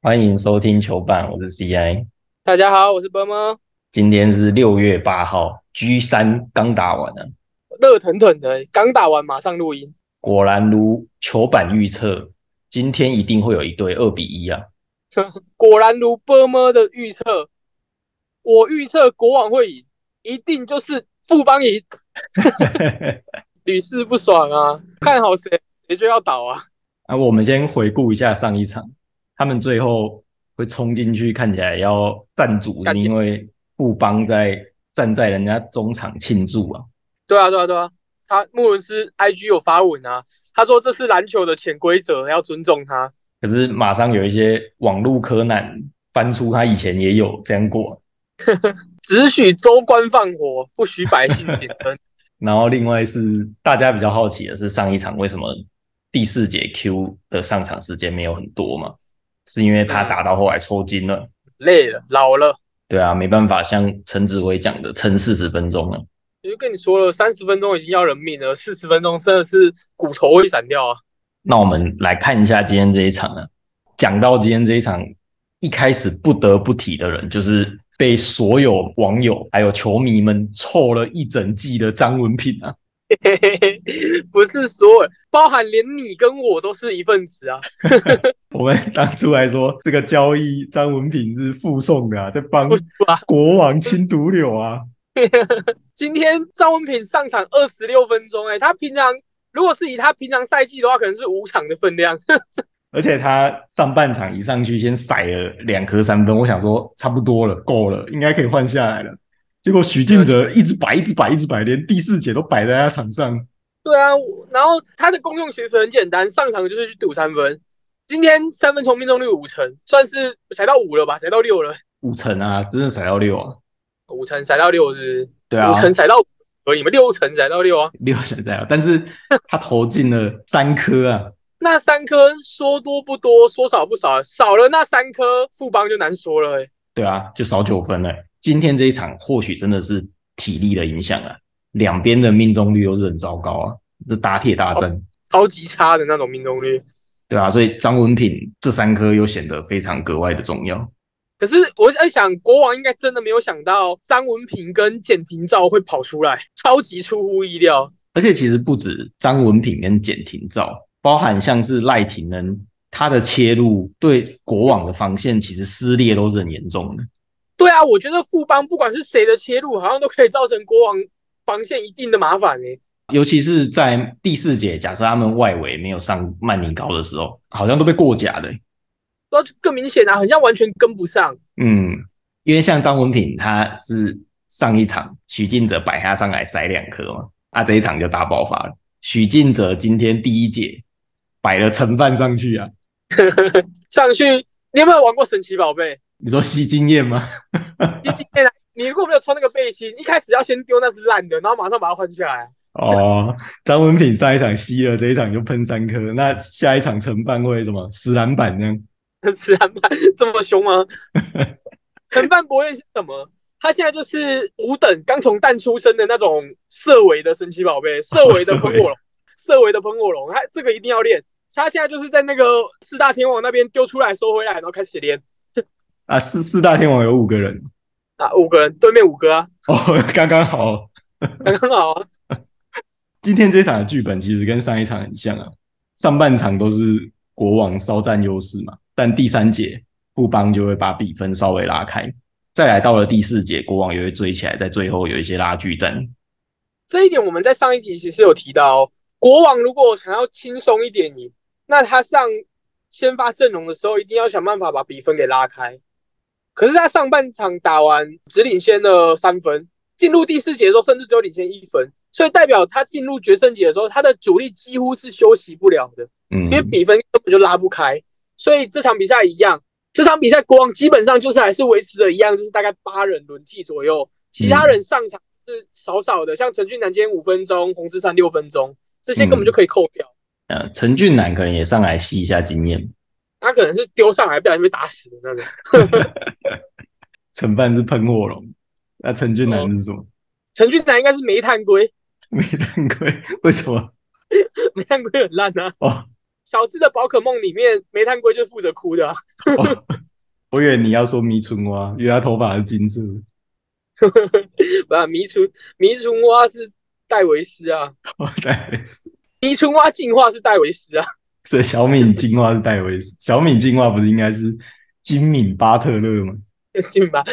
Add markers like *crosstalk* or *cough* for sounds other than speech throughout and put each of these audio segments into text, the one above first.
欢迎收听球板，我是 CI。大家好，我是波波。今天是六月八号，G 三刚打完啊，热腾腾的，刚打完马上录音。果然如球板预测，今天一定会有一队二比一啊！*laughs* 果然如波波的预测，我预测国王会赢，一定就是富邦赢，*laughs* 屡试不爽啊！看好谁，谁就要倒啊！啊，我们先回顾一下上一场，他们最后会冲进去，看起来要站主，因为富邦在站在人家中场庆祝啊。对啊，对啊，对啊，他穆伦斯 IG 有发文啊，他说这是篮球的潜规则，要尊重他。可是马上有一些网路柯南翻出他以前也有这样过，*laughs* 只许州官放火，不许百姓点灯。*laughs* 然后另外是大家比较好奇的是上一场为什么？第四节 Q 的上场时间没有很多嘛？是因为他打到后来抽筋了，累了，老了。对啊，没办法，像陈子威讲的，撑四十分钟了。我就跟你说了，三十分钟已经要人命了，四十分钟真的是骨头会散掉啊。那我们来看一下今天这一场啊。讲到今天这一场，一开始不得不提的人，就是被所有网友还有球迷们臭了一整季的张文品啊。*laughs* 不是所有，包含连你跟我都是一份子啊。*laughs* *laughs* 我们当初还说这个交易张文品是附送的啊，在帮国王清毒瘤啊。今天张文品上场二十六分钟，哎，他平常如果是以他平常赛季的话，可能是五场的分量。而且他上半场一上去先甩了两颗三分，我想说差不多了，够了，应该可以换下来了。结果许晋哲一直摆，一直摆，一直摆，连第四节都摆在他场上。对啊，然后他的功用其实很简单，上场就是去赌三分。今天三分球命中率五成，算是踩到五了吧？踩到六了？五成啊，真的踩到六啊！五成踩到六是？对啊，五成踩到，而你们六成踩到六啊？六成踩到，但是他投进了三颗啊。那三颗说多不多，说少不少，少了那三颗，富邦就难说了。对啊，就少九分了。今天这一场或许真的是体力的影响啊，两边的命中率都是很糟糕啊，这打铁大战，超级差的那种命中率，对啊，所以张文品这三颗又显得非常格外的重要。可是我在想，国王应该真的没有想到张文品跟简廷照会跑出来，超级出乎意料。而且其实不止张文品跟简廷照，包含像是赖廷恩，他的切入对国王的防线其实撕裂都是很严重的。对啊，我觉得富邦不管是谁的切入，好像都可以造成国王防线一定的麻烦呢。尤其是在第四节，假设他们外围没有上曼宁高的时候，好像都被过假的。那就更明显啊，好像完全跟不上。嗯，因为像张文品，他是上一场许晋哲摆他上来塞两颗嘛，啊，这一场就大爆发了。许晋哲今天第一节摆了盛饭上去啊，*laughs* 上去，你有没有玩过神奇宝贝？你说吸经验吗？*laughs* 吸经验啊！你如果没有穿那个背心，一开始要先丢那是烂的，然后马上把它换下来。哦，张文品上一场吸了，这一场就喷三颗，那下一场承办会什么死篮板这样？死篮板 *laughs* 这么凶吗？*laughs* 承办博彦是什么？他现在就是五等刚从蛋出生的那种色维的神奇宝贝，色维的喷火龙，色维的喷火龙，他这个一定要练。他现在就是在那个四大天王那边丢出来收回来，然后开始练。啊，四四大天王有五个人啊，五个人对面五个啊，哦，*laughs* 刚刚好，*laughs* 刚刚好啊。*laughs* 今天这场的剧本其实跟上一场很像啊，上半场都是国王稍占优势嘛，但第三节布邦就会把比分稍微拉开，再来到了第四节，国王也会追起来，在最后有一些拉锯战。这一点我们在上一集其实有提到，国王如果想要轻松一点赢，那他上先发阵容的时候，一定要想办法把比分给拉开。可是他上半场打完只领先了三分，进入第四节的时候甚至只有领先一分，所以代表他进入决胜节的时候，他的主力几乎是休息不了的，嗯，因为比分根本就拉不开。所以这场比赛一样，这场比赛国王基本上就是还是维持着一样，就是大概八人轮替左右，其他人上场是少少的，像陈俊南今天五分钟，洪志山六分钟，这些根本就可以扣掉。呃，陈俊南可能也上来吸一下经验。他可能是丢上来，不小心被打死的那种。*laughs* 陈范是喷火龙，那陈俊南是什么？陈俊南应该是煤炭龟。煤炭龟为什么？*laughs* 煤炭龟很烂啊。哦，小智的宝可梦里面，煤炭龟就负责哭的、啊。哦我以为你要说迷春蛙，因为他头发是金色的。*laughs* 不是迷春迷春蛙是戴维斯啊，哦，戴维斯，迷春蛙进化是戴维斯啊。所以小敏进化是戴维斯，小敏进化不是应该是金敏巴特勒吗？*laughs* 进吧，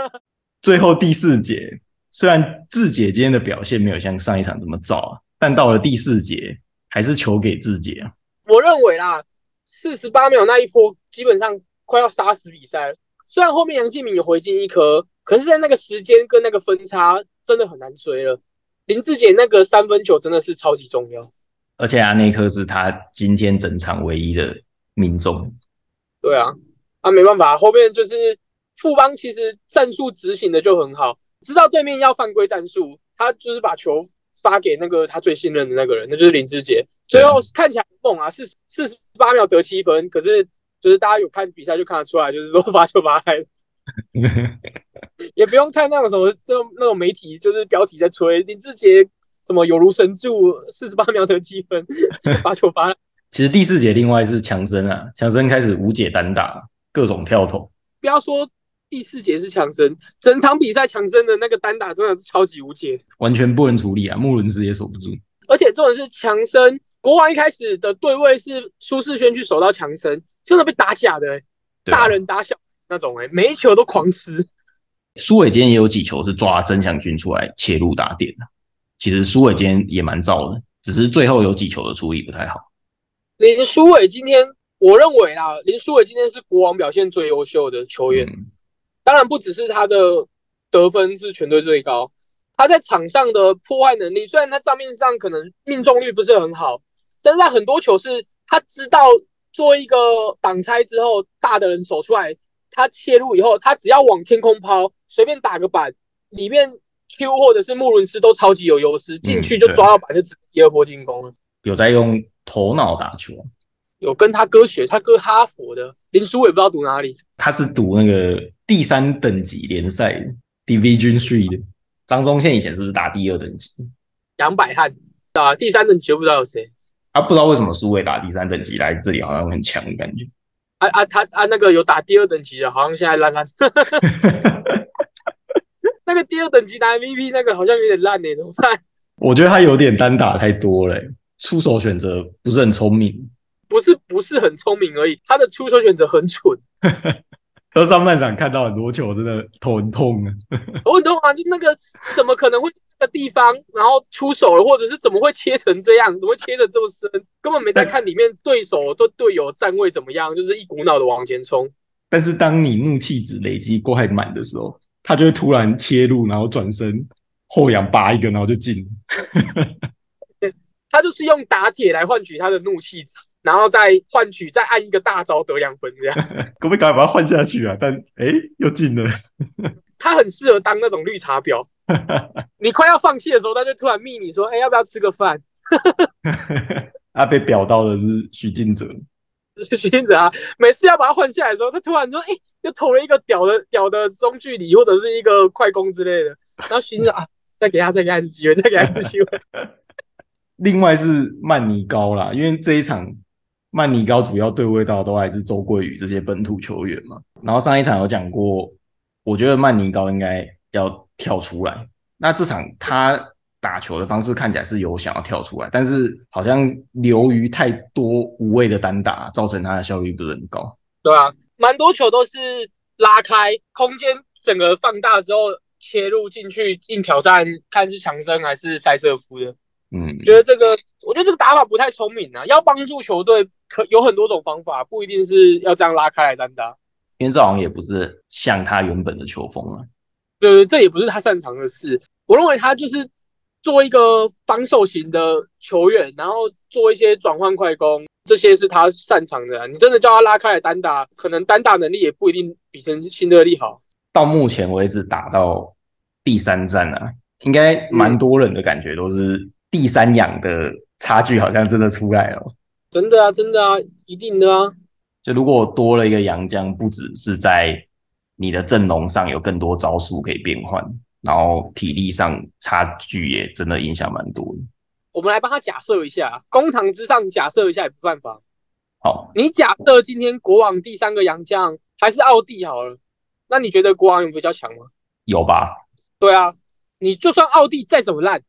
*laughs* 最后第四节，虽然志姐今天的表现没有像上一场这么糟啊，但到了第四节还是球给志姐啊。我认为啦，四十八秒那一波基本上快要杀死比赛了。虽然后面杨敬敏有回进一颗，可是在那个时间跟那个分差真的很难追了。林志杰那个三分球真的是超级重要。而且啊，那一颗是他今天整场唯一的命中。对啊，啊没办法，后面就是富邦其实战术执行的就很好，知道对面要犯规战术，他就是把球发给那个他最信任的那个人，那就是林志杰。最后看起来很猛啊，四四十八秒得七分，可是就是大家有看比赛就看得出来，就是说罚球罚开，也不用看那种什么这种那种媒体就是标题在吹林志杰什么有如神助，四十八秒得七分，*laughs* 八球八。其实第四节另外是强森啊，强森开始无解单打，各种跳投。不要说第四节是强森，整场比赛强森的那个单打真的超级无解，完全不能处理啊，穆伦斯也守不住。而且重点是强森国王一开始的对位是舒适轩去守到强森，真的被打假的、欸，啊大人打小那种哎、欸，每一球都狂吃。苏伟今天也有几球是抓曾祥军出来切入打点的，其实苏伟今天也蛮燥的，只是最后有几球的处理不太好。林书伟今天，我认为啦，林书伟今天是国王表现最优秀的球员。嗯当然不只是他的得分是全队最高，他在场上的破坏能力，虽然他账面上可能命中率不是很好，但是他很多球是他知道做一个挡拆之后，大的人守出来，他切入以后，他只要往天空抛，随便打个板，里面 Q 或者是穆伦斯都超级有优势，进去就抓到板就直接第二波进攻了。有在用头脑打球，有跟他哥学，他哥哈佛的，连书伟不知道读哪里。他是读那个第三等级联赛的 Division Three 的。张宗宪以前是不是打第二等级？杨百翰打，第三等级就不知道有谁。啊，不知道为什么苏伟打第三等级来这里好像很强的感觉。啊啊，他啊那个有打第二等级的，好像现在烂烂。*laughs* 那个第二等级拿 MVP 那个好像有点烂呢、怎么办？*laughs* 我觉得他有点单打太多了欸、出手选择不是很聪明。不是不是很聪明而已，他的出手选择很蠢。*laughs* 到上半场看到很多球，真的头很痛啊。*laughs* 头很痛啊，就那个怎么可能会那个地方，然后出手了，或者是怎么会切成这样？怎么会切的这么深？根本没在看里面对手对队友站位怎么样，就是一股脑的往前冲。但是当你怒气值累积过满的时候，他就会突然切入，然后转身后仰拔一个，然后就进了。他就是用打铁来换取他的怒气值，然后再换取再按一个大招得两分这样。*laughs* 可不可以赶快把他换下去啊？但哎，又进了。*laughs* 他很适合当那种绿茶婊。*laughs* 你快要放弃的时候，他就突然密你说：“哎、要不要吃个饭啊，被表到的是许晋哲，？”徐金子啊，每次要把他换下来的时候，他突然说：“哎、又投了一个屌的屌的中距离，或者是一个快攻之类的。”然后寻思 *laughs* 啊，再给他再给他一次机会，再给他一次机会。*laughs* 另外是曼尼高啦，因为这一场曼尼高主要对位到都还是周桂宇这些本土球员嘛。然后上一场有讲过，我觉得曼尼高应该要跳出来。那这场他打球的方式看起来是有想要跳出来，但是好像流于太多无谓的单打，造成他的效率不是很高。对啊，蛮多球都是拉开空间，整个放大之后切入进去硬挑战，看是强森还是塞瑟夫的。嗯，觉得这个，我觉得这个打法不太聪明啊。要帮助球队，可有很多种方法，不一定是要这样拉开来单打。因为这好像也不是像他原本的球风啊。对，这也不是他擅长的事。我认为他就是做一个防守型的球员，然后做一些转换快攻，这些是他擅长的啊、你真的叫他拉开来单打，可能单打能力也不一定比新新德利好。到目前为止打到第三站啊，应该蛮多人的感觉都是第三养的差距好像真的出来了。真的啊，真的啊，一定的啊。就如果多了一个洋将，不只是在你的阵容上有更多招数可以变换，然后体力上差距也真的影响蛮多的。我们来帮他假设一下，公堂之上假设一下也不犯法。好，你假设今天国王第三个洋将还是奥地好了，那你觉得国王有比较强吗？有吧？对啊，你就算奥地再怎么烂，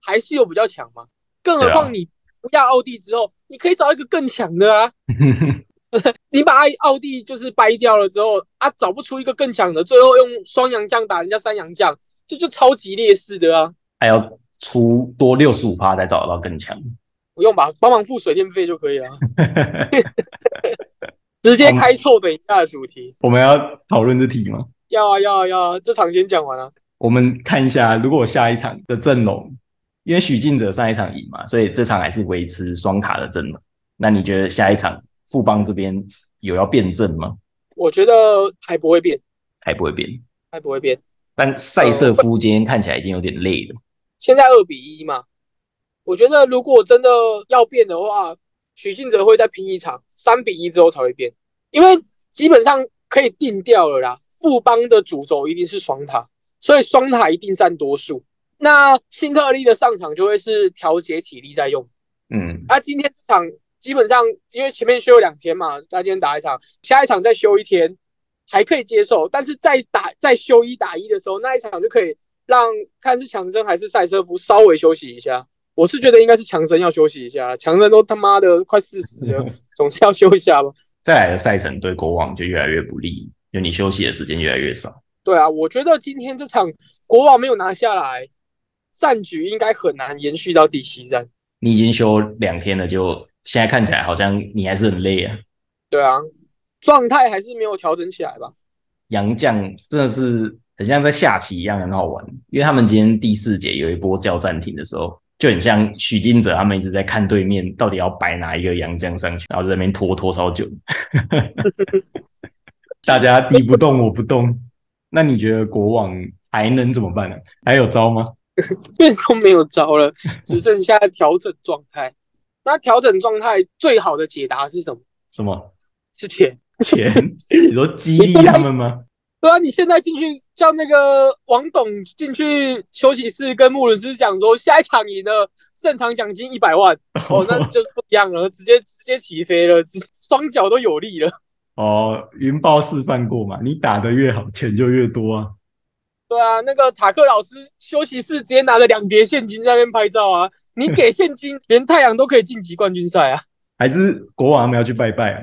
还是有比较强吗。更何况你不要奥地之后，你可以找一个更强的啊。*laughs* 你把奥地就是掰掉了之后啊，找不出一个更强的，最后用双洋将打人家三洋将，这就超级劣势的啊！还要出多六十五趴才找得到更强。不用吧，帮忙付水电费就可以了，*laughs* 直接开臭等一下的主题。我们要讨论这题吗？要啊要啊要啊，这场先讲完啊。我们看一下，如果下一场的阵容，因为许晋哲上一场赢嘛，所以这场还是维持双塔的阵容。那你觉得下一场富邦这边有要变阵吗？我觉得还不会变，还不会变。还不会变。但塞瑟夫今天看起来已经有点累了。现在二比一嘛，我觉得如果真的要变的话，许晋哲会再拼一场，三比一之后才会变，因为基本上可以定掉了啦。富邦的主轴一定是双塔，所以双塔一定占多数。那辛特利的上场就会是调节体力在用。嗯，那、今天这场基本上因为前面休两天嘛，他今天打一场，下一场再休一天还可以接受，但是再打再休一打一的时候，那一场就可以让看是强森还是赛车夫稍微休息一下。我是觉得应该是强森要休息一下，强森都他妈的快四十了，*laughs* 总是要休一下吧。再来的赛程对国王就越来越不利，就你休息的时间越来越少。对啊，我觉得今天这场国王没有拿下来，战局应该很难延续到第七战。你已经休两天了，就现在看起来好像你还是很累啊。对啊，状态还是没有调整起来吧。杨将真的是很像在下棋一样，很好玩。因为他们今天第四节有一波叫暂停的时候，就很像许金哲他们一直在看对面到底要摆哪一个洋将上去，然后在那边拖拖超久。*laughs* 大家你不动我不动，那你觉得国王还能怎么办呢、还有招吗？*laughs* 变说没有招了，只剩下调整状态。那调整状态最好的解答是什么？什么是钱。钱？*laughs* 你说激励他们吗？对啊，你现在进去叫那个王董进去休息室跟穆伦斯讲说，下一场赢了，胜场奖金一百万。*laughs* 哦，那就不一样了，直接直接起飞了，直双脚都有力了。哦，云豹示范过嘛，你打得越好，钱就越多啊。对啊，那个塔克老师休息室直接拿着两叠现金在那边拍照啊！你给现金，连太阳都可以晋级冠军赛啊！还是国王他们要去拜拜啊？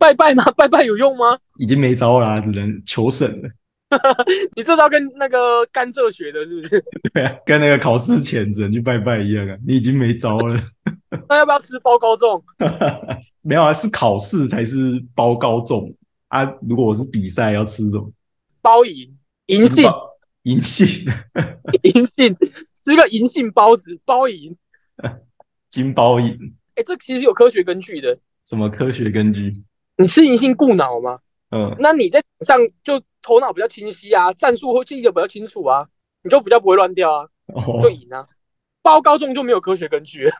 拜拜吗？*laughs* 拜拜有用吗？已经没招啦，只能求神了。*laughs* 你这招跟那个甘蔗学的，是不是？*laughs* 对啊，跟那个考试前只能去拜拜一样啊，你已经没招了。那要不要吃包高粽？没有啊，是考试才是包高中啊。如果我是比赛，要吃什么？包银银杏包银杏、银杏，吃个银杏包子包银。金包银，哎，这其实有科学根据的。什么科学根据？你吃银杏顾脑吗？嗯，那你在场上就头脑比较清晰啊，战术会记得比较清楚啊，你就比较不会乱掉啊，哦就，赢啊。包高中就没有科学根据，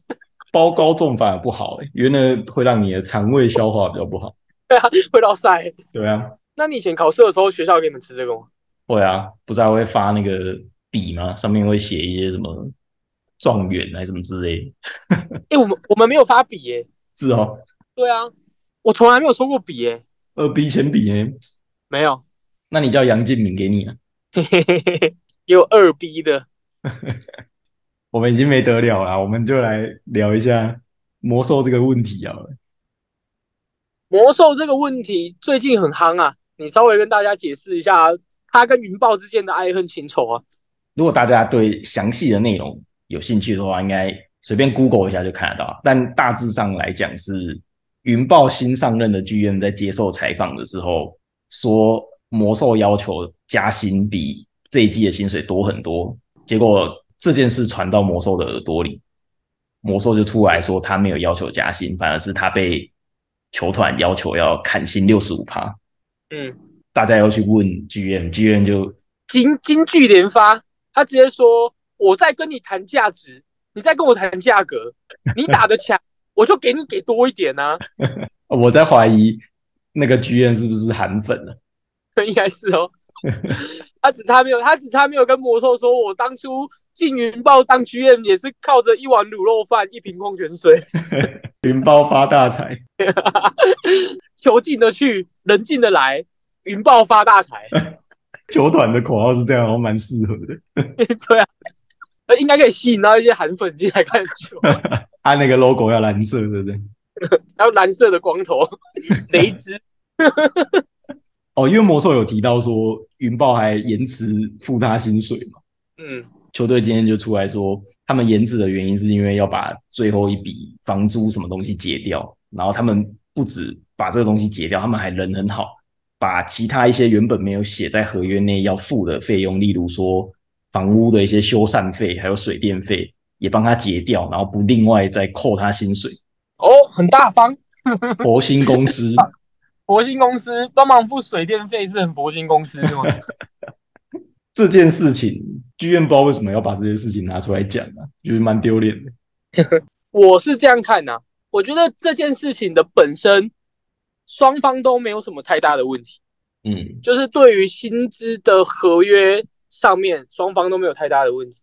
*laughs* 包高中反而不好、欸，因为那会让你的肠胃消化比较不好。*laughs* 对啊，会落塞。对啊，那你以前考试的时候，学校给你们吃这个吗？会啊，不是还会发那个笔吗？上面会写一些什么状元还是什么之类的。*laughs* 哎、我们我们没有发笔耶、是哦，对啊，我从来没有抽过笔耶、二 B 铅笔耶？没有，那你叫杨建明给你啊？嘿嘿嘿嘿，给我二 B 的。*laughs* 我们已经没得了啦，我们就来聊一下魔兽这个问题好了。魔兽这个问题最近很夯啊，你稍微跟大家解释一下它跟云豹之间的爱恨情仇啊。如果大家对详细的内容有兴趣的话，应该随便 Google 一下就看得到。但大致上来讲是，云豹新上任的 GM 在接受采访的时候说，魔兽要求加薪比这一季的薪水多很多。结果这件事传到魔兽的耳朵里，魔兽就出来说他没有要求加薪，反而是他被球团要求要砍薪六十五趴。嗯，大家要去问 GM，GM 就金金句连发，他直接说：“我在跟你谈价值，你在跟我谈价格，你打得强，我就给你给多一点啊。*laughs* 我在怀疑那个剧院是不是韩粉了。*laughs* ”应该是哦。*laughs* 他只差没有，他只差没有跟魔兽说，我当初进云豹当 GM 也是靠着一碗卤肉饭、一瓶矿泉水，云豹发大财。球进得去，人进得来，云豹发大财。球团的口号是这样，蛮适合的。对啊，呃，应该可以吸引到一些韩粉进来看球。*laughs* 他那个 logo 要蓝色，对不对？*laughs* 还有蓝色的光头，雷兹。*laughs* 哦，因为魔兽有提到说，云豹还延迟付他薪水嘛。嗯，球队今天就出来说，他们延迟的原因是因为要把最后一笔房租什么东西结掉，然后他们不止把这个东西结掉，他们还人很好，把其他一些原本没有写在合约内要付的费用，例如说房屋的一些修缮费，还有水电费，也帮他结掉，然后不另外再扣他薪水。哦，很大方。佛心公司，*laughs* 佛心公司帮忙付水电费是很佛心公司是吗？这件事情，剧院不知道为什么要把这件事情拿出来讲啊，觉得蛮丢脸的。*laughs* 我是这样看呐、我觉得这件事情的本身，双方都没有什么太大的问题，嗯就是对于薪资的合约上面，双方都没有太大的问题。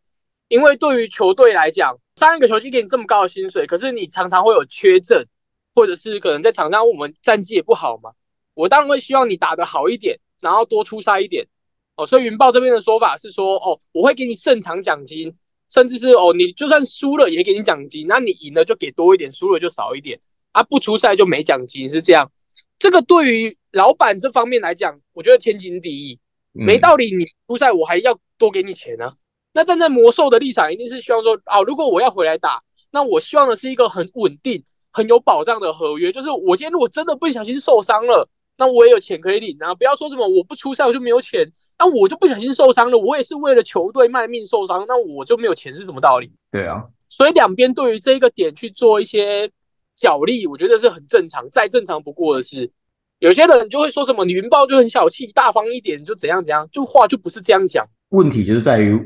因为对于球队来讲，上一个球季给你这么高的薪水，可是你常常会有缺阵，或者是可能在场上我们战绩也不好嘛，我当然会希望你打得好一点，然后多出赛一点。哦，所以云豹这边的说法是说，哦，我会给你胜场奖金，甚至是哦，你就算输了也给你奖金，那你赢了就给多一点，输了就少一点，啊，不出赛就没奖金，是这样。这个对于老板这方面来讲，我觉得天经地义，没道理你出赛我还要多给你钱啊。那站在魔兽的立场，一定是希望说，啊，如果我要回来打，那我希望的是一个很稳定、很有保障的合约，就是我今天如果真的不小心受伤了，那我也有钱可以领啊，不要说什么我不出赛我就没有钱，那我就不小心受伤了，我也是为了球队卖命受伤，那我就没有钱是什么道理？对啊，所以两边对于这个点去做一些角力，我觉得是很正常，再正常不过的事。有些人就会说什么你云豹就很小气，大方一点就怎样怎样，就话就不是这样讲。问题就是在于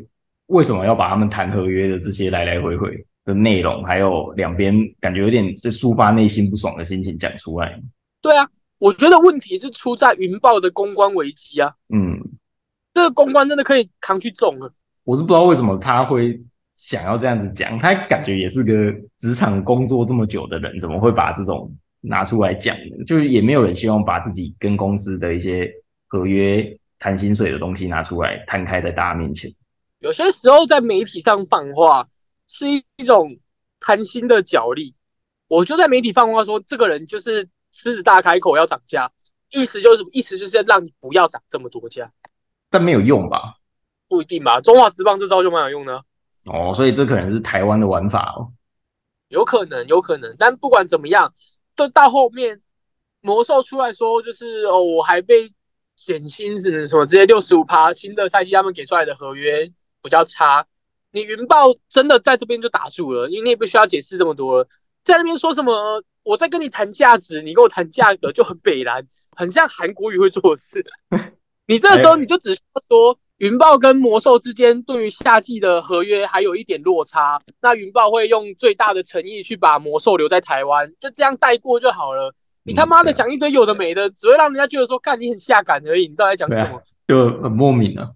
为什么要把他们谈合约的这些来来回回的内容，还有两边感觉有点在抒发内心不爽的心情讲出来。对啊，我觉得问题是出在云豹的公关危机啊，嗯，这个公关真的可以扛去重了。我是不知道为什么他会想要这样子讲，他感觉也是个职场工作这么久的人，怎么会把这种拿出来讲呢？就是也没有人希望把自己跟公司的一些合约谈薪水的东西拿出来摊开在大家面前。有些时候在媒体上放话是一种贪心的角力，我就在媒体放话说这个人就是狮子大开口要涨价，意思就是？意思就是让你不要涨这么多价，但没有用吧？不一定吧？中华职棒这招就蛮有用的啊，哦，所以这可能是台湾的玩法哦。有可能，有可能。但不管怎么样，都到后面魔兽出来说，就是哦，我还被减薪什么什么，直接六十五趴，新的赛季他们给出来的合约比较差。你云豹真的在这边就打住了，因为你也不需要解释这么多了，在那边说什么我在跟你谈价值，你跟我谈价格就很北蓝，很像韩国语会做的事。*laughs* 你这个时候你就只需要说云豹跟魔兽之间对于夏季的合约还有一点落差，那云豹会用最大的诚意去把魔兽留在台湾，就这样带过就好了。你他妈的讲一堆有的没的，只会让人家觉得说，干你很下感而已，你到底在讲什么？就很莫名啊。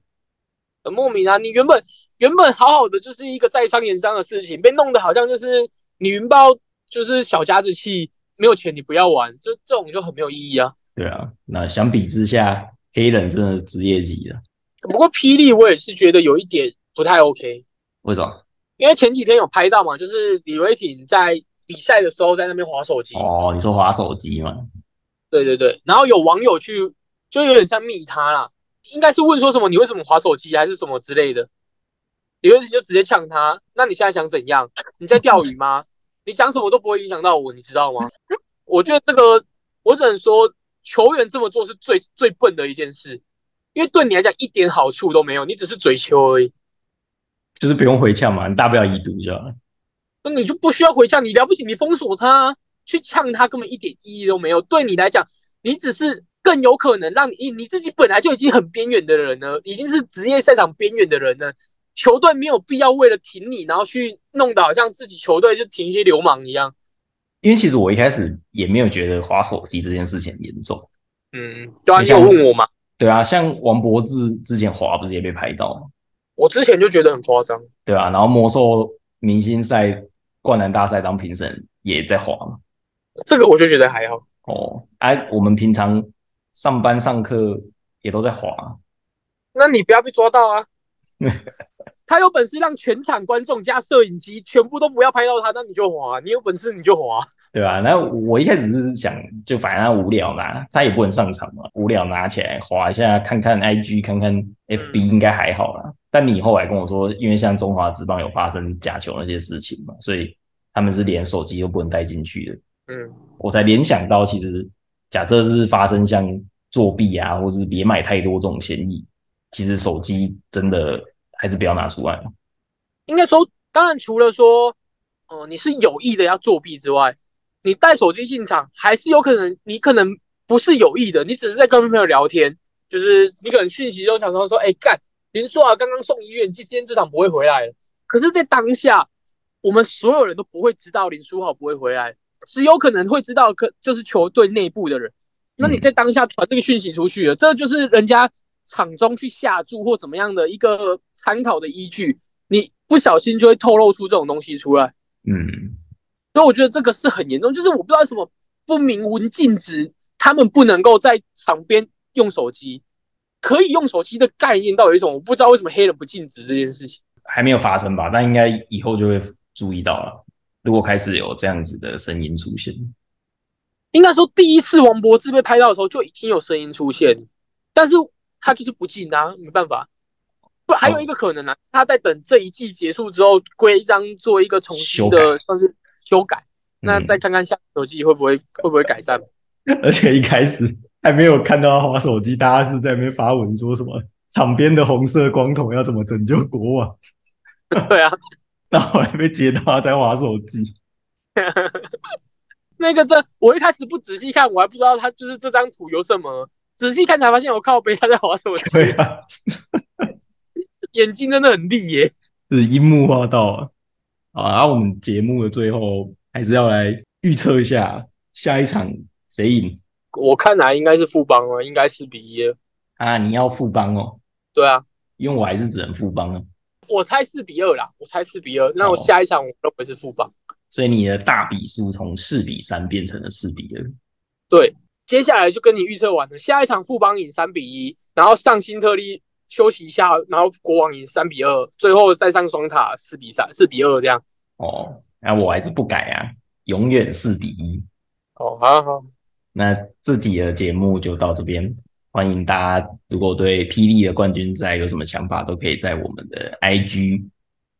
很莫名啊！你原本原本好好的就是一个在商言商的事情，被弄得好像就是你云豹就是小家子气，没有钱你不要玩，就这种就很没有意义啊。对啊，那相比之下，黑人真的是职业级的。不过霹雳我也是觉得有一点不太 OK，为什么？因为前几天有拍到嘛，就是李维挺在比赛的时候在那边划手机，哦，你说划手机嘛？对对对，然后有网友去就有点像密他啦，应该是问说什么你为什么划手机还是什么之类的，李维挺就直接呛他，那你现在想怎样？你在钓鱼吗？你讲什么都不会影响到我，你知道吗？我觉得这个我只能说球员这么做是最最笨的一件事，因为对你来讲一点好处都没有，你只是嘴求而已。就是不用回呛嘛，你大不了已读就好了。那你就不需要回呛，你了不起，你封锁他，去呛他根本一点意义都没有。对你来讲，你只是更有可能让你你自己本来就已经很边缘的人了，已经是职业赛场边缘的人了。球队没有必要为了挺你，然后去弄得好像自己球队就挺一些流氓一样。因为其实我一开始也没有觉得滑手机这件事情很严重。嗯，对啊，你有问我吗？对啊，像王柏志之前滑不是也被拍到吗？我之前就觉得很夸张。对啊，然后魔兽明星赛、灌篮大赛当评审也在滑嘛。这个我就觉得还好。哦，哎，我们平常上班上课也都在滑，那你不要被抓到啊！*laughs* 他有本事让全场观众加摄影机全部都不要拍到他，那你就滑。你有本事你就滑。对吧？那我一开始是想，就反正他无聊嘛，他也不能上场嘛，无聊拿起来划一下，看看 IG，看看 FB，应该还好啦。但你后来跟我说，因为像中华职棒有发生假球那些事情嘛，所以他们是连手机都不能带进去的。嗯，我才联想到，其实假设是发生像作弊啊，或是别买太多这种嫌疑，其实手机真的还是不要拿出来。应该说，当然除了说，哦，你是有意的要作弊之外。你带手机进场，还是有可能，你可能不是有意的，你只是在跟朋友聊天，就是你可能讯息中想说说，哎干，林书豪刚刚送医院，今天这场不会回来了。可是，在当下，我们所有人都不会知道林书豪不会回来，只有可能会知道，可就是球队内部的人。那你在当下传这个讯息出去了，这就是人家场中去下注或怎么样的一个参考的依据，你不小心就会透露出这种东西出来。嗯。所以我觉得这个是很严重，就是我不知道什么不明文禁止他们不能够在场边用手机，可以用手机的概念到底是什么？我不知道为什么黑人不禁止这件事情，还没有发生吧？但应该以后就会注意到了。如果开始有这样子的声音出现，应该说第一次王柏芝被拍到的时候就已经有声音出现，但是他就是不进啊，没办法。不，还有一个可能呢，他在等这一季结束之后，规章做一个重新的算是。修改，那再看看下手机会不会会不会改善？*laughs* 而且一开始还没有看到他滑手机，大家是在那边发文说什么场边的红色光头要怎么拯救国王？*laughs* 对啊，*laughs* 然后还被接到他在滑手机。那个这我一开始不仔细看，我还不知道他就是这张图有什么，仔细看才发现我靠背他在滑手机。对啊，眼睛真的很利耶，是樱木花道啊。啊，然后我们节目的最后还是要来预测一下下一场谁赢。我看来应该是富邦哦，应该四比一。啊，你要富邦哦？对啊，因为我还是只能富邦啊。我猜四比二啦，我猜四比二。那我下一场我认为是富邦。所以你的大比数从四比三变成了四比二。对，接下来就跟你预测完了，下一场富邦赢三比一，然后上新特利。休息一下，然后国王赢三比二，最后再上双塔四比三、四比二这样。哦，那我还是不改啊，永远四比一。哦，好好，那自己的节目就到这边。欢迎大家，如果对霹雳的冠军赛有什么想法，都可以在我们的 IG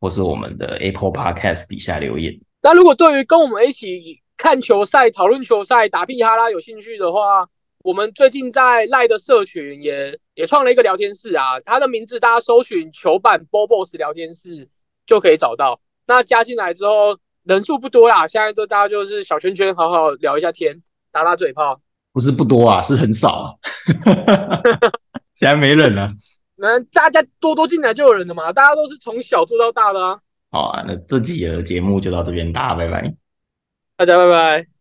或是我们的 Apple Podcast 底下留言。那如果对于跟我们一起看球赛、讨论球赛、打屁哈拉有兴趣的话，我们最近在赖的社群也也创了一个聊天室啊，他的名字大家搜寻“球板 BOBOSS 聊天室”就可以找到。那加进来之后人数不多啦，现在都大家就是小圈圈，好好聊一下天，打打嘴炮。不是不多啊，是很少啊。*laughs* 现在没人了。那大家多多进来就有人了嘛，大家都是从小做到大的啊。好啊，那这集的节目就到这边，大家拜拜。大家拜拜。